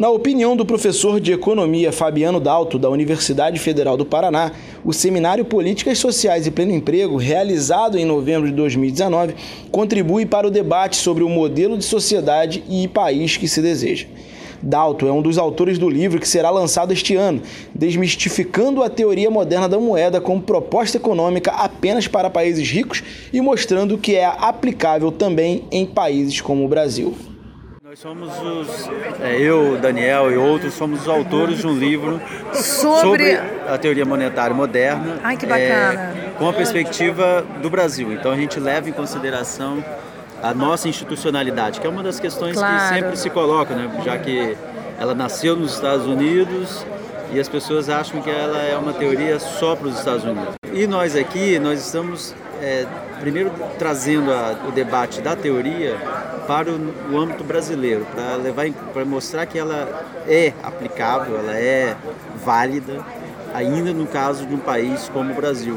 Na opinião do professor de economia Fabiano Dalto, da Universidade Federal do Paraná, o seminário Políticas Sociais e Pleno Emprego, realizado em novembro de 2019, contribui para o debate sobre o modelo de sociedade e país que se deseja. Dalto é um dos autores do livro que será lançado este ano, desmistificando a teoria moderna da moeda como proposta econômica apenas para países ricos e mostrando que é aplicável também em países como o Brasil. Nós somos os, é, eu, Daniel e outros, somos os autores de um livro sobre, sobre a teoria monetária moderna. Ai, que bacana. É, com a perspectiva do Brasil. Então a gente leva em consideração a nossa institucionalidade, que é uma das questões claro. que sempre se coloca, né? já que ela nasceu nos Estados Unidos e as pessoas acham que ela é uma teoria só para os Estados Unidos. E nós aqui, nós estamos é, primeiro trazendo a, o debate da teoria para o, o âmbito brasileiro, para levar para mostrar que ela é aplicável, ela é válida, ainda no caso de um país como o Brasil,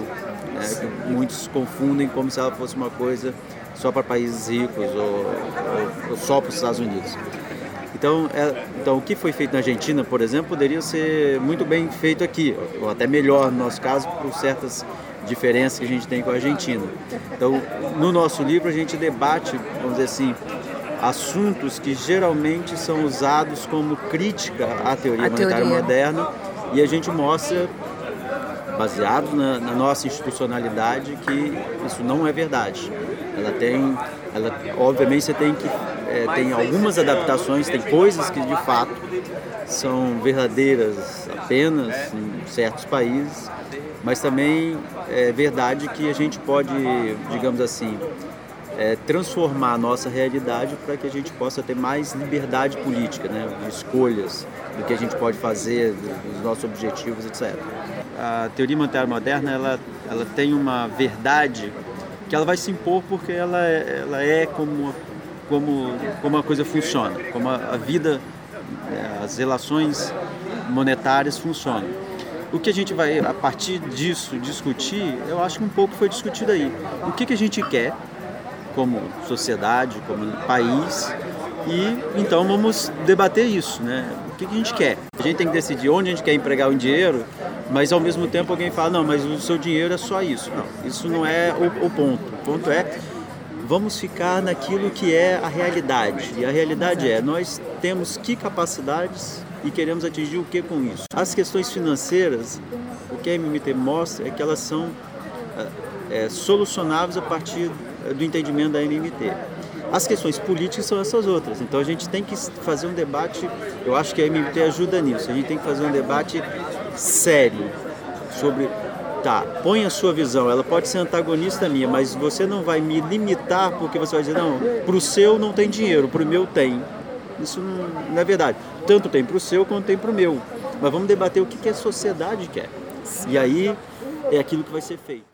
né, muitos confundem como se ela fosse uma coisa só para países ricos ou, ou, ou só para os Estados Unidos. Então, é, então, o que foi feito na Argentina, por exemplo, poderia ser muito bem feito aqui, ou até melhor no nosso caso, por certas diferenças que a gente tem com a Argentina. Então, no nosso livro, a gente debate, vamos dizer assim, assuntos que geralmente são usados como crítica à teoria a monetária teoria. moderna e a gente mostra, baseado na, na, nossa institucionalidade, que isso não é verdade. Ela tem, ela, obviamente, você tem que é, tem algumas adaptações, tem coisas que de fato são verdadeiras apenas em certos países mas também é verdade que a gente pode, digamos assim, é, transformar a nossa realidade para que a gente possa ter mais liberdade política, né, escolhas do que a gente pode fazer, dos nossos objetivos, etc. A teoria monetária moderna ela, ela tem uma verdade que ela vai se impor porque ela é, ela é como, como, como a coisa funciona, como a, a vida, é, as relações monetárias funcionam. O que a gente vai, a partir disso, discutir, eu acho que um pouco foi discutido aí. O que, que a gente quer como sociedade, como país, e então vamos debater isso, né? O que, que a gente quer? A gente tem que decidir onde a gente quer empregar o dinheiro, mas ao mesmo tempo alguém fala, não, mas o seu dinheiro é só isso. Não, isso não é o, o ponto. O ponto é vamos ficar naquilo que é a realidade. E a realidade é, nós temos que capacidades e queremos atingir o que com isso? As questões financeiras, o que a MMT mostra é que elas são é, solucionáveis a partir do entendimento da MMT. As questões políticas são essas outras. Então a gente tem que fazer um debate, eu acho que a MMT ajuda nisso. A gente tem que fazer um debate sério sobre tá, põe a sua visão, ela pode ser antagonista minha, mas você não vai me limitar porque você vai dizer, não, para o seu não tem dinheiro, para o meu tem. Isso não, é verdade. Tanto tem para o seu quanto tem para o meu. Mas vamos debater o que, que a sociedade quer. E aí é aquilo que vai ser feito.